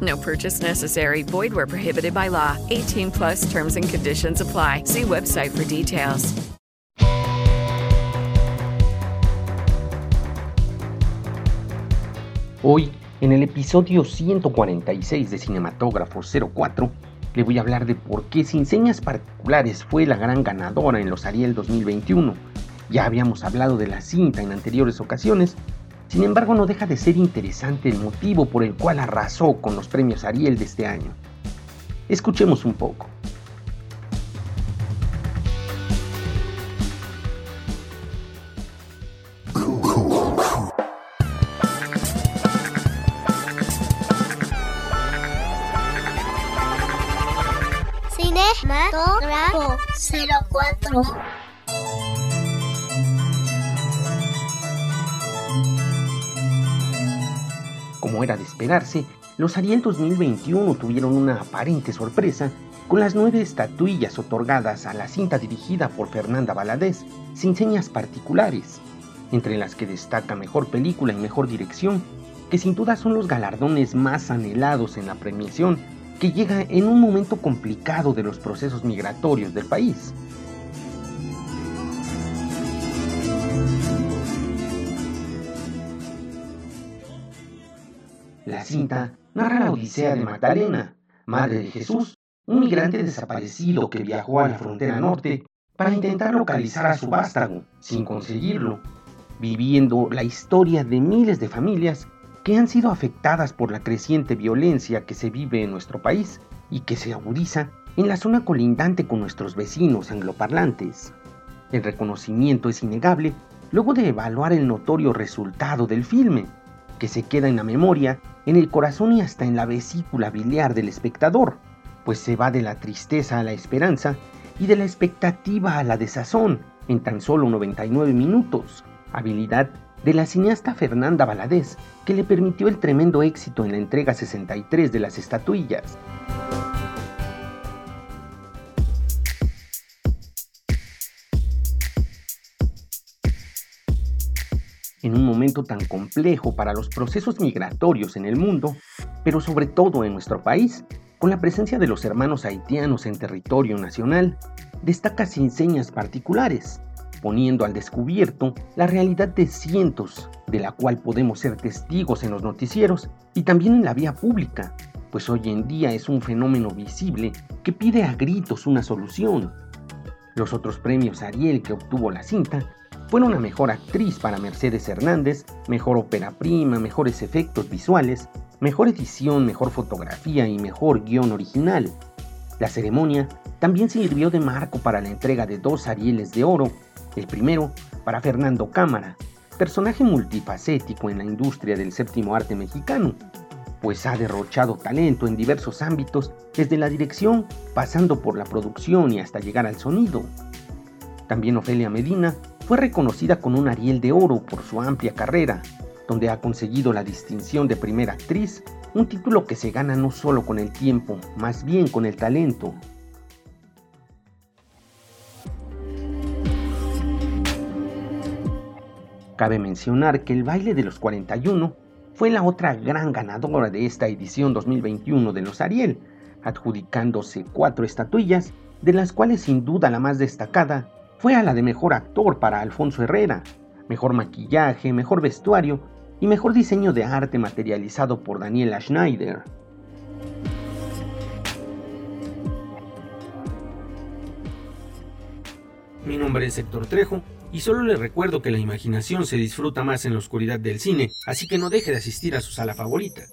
No purchase necessary. Void where prohibited by law. 18 plus terms and conditions apply. See website for details. Hoy, en el episodio 146 de Cinematógrafo 04, le voy a hablar de por qué Sin Señas Particulares fue la gran ganadora en los Ariel 2021. Ya habíamos hablado de la cinta en anteriores ocasiones, sin embargo no deja de ser interesante el motivo por el cual arrasó con los premios Ariel de este año. Escuchemos un poco. Cinematógrafo 04 Como era de esperarse, los Ariel 2021 tuvieron una aparente sorpresa con las nueve estatuillas otorgadas a la cinta dirigida por Fernanda Valadez, sin señas particulares, entre las que destaca Mejor Película y Mejor Dirección, que sin duda son los galardones más anhelados en la premiación, que llega en un momento complicado de los procesos migratorios del país. La cinta narra la odisea de Magdalena, madre de Jesús, un migrante desaparecido que viajó a la frontera norte para intentar localizar a su vástago, sin conseguirlo, viviendo la historia de miles de familias que han sido afectadas por la creciente violencia que se vive en nuestro país y que se agudiza en la zona colindante con nuestros vecinos angloparlantes. El reconocimiento es innegable luego de evaluar el notorio resultado del filme, que se queda en la memoria, en el corazón y hasta en la vesícula biliar del espectador, pues se va de la tristeza a la esperanza y de la expectativa a la desazón en tan solo 99 minutos, habilidad de la cineasta Fernanda Valadez, que le permitió el tremendo éxito en la entrega 63 de las estatuillas. En un momento tan complejo para los procesos migratorios en el mundo, pero sobre todo en nuestro país, con la presencia de los hermanos haitianos en territorio nacional, destaca sin señas particulares, poniendo al descubierto la realidad de cientos, de la cual podemos ser testigos en los noticieros y también en la vía pública, pues hoy en día es un fenómeno visible que pide a gritos una solución. Los otros premios Ariel que obtuvo la cinta fueron a Mejor Actriz para Mercedes Hernández, Mejor Ópera Prima, Mejores Efectos Visuales, Mejor Edición, Mejor Fotografía y Mejor Guión Original. La ceremonia también sirvió de marco para la entrega de dos Arieles de Oro, el primero para Fernando Cámara, personaje multifacético en la industria del séptimo arte mexicano, pues ha derrochado talento en diversos ámbitos, desde la dirección, pasando por la producción y hasta llegar al sonido. También Ofelia Medina fue reconocida con un Ariel de Oro por su amplia carrera, donde ha conseguido la distinción de primera actriz, un título que se gana no solo con el tiempo, más bien con el talento. Cabe mencionar que el baile de los 41 fue la otra gran ganadora de esta edición 2021 de los Ariel, adjudicándose cuatro estatuillas, de las cuales sin duda la más destacada fue a la de mejor actor para Alfonso Herrera, mejor maquillaje, mejor vestuario y mejor diseño de arte materializado por Daniela Schneider. Mi nombre es Héctor Trejo y solo les recuerdo que la imaginación se disfruta más en la oscuridad del cine, así que no deje de asistir a su sala favorita.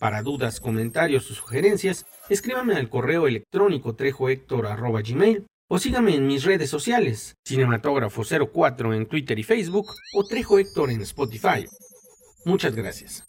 Para dudas, comentarios o sugerencias, escríbame al correo electrónico trejohector.gmail o sígame en mis redes sociales, Cinematógrafo04 en Twitter y Facebook o Trejo Héctor en Spotify. Muchas gracias.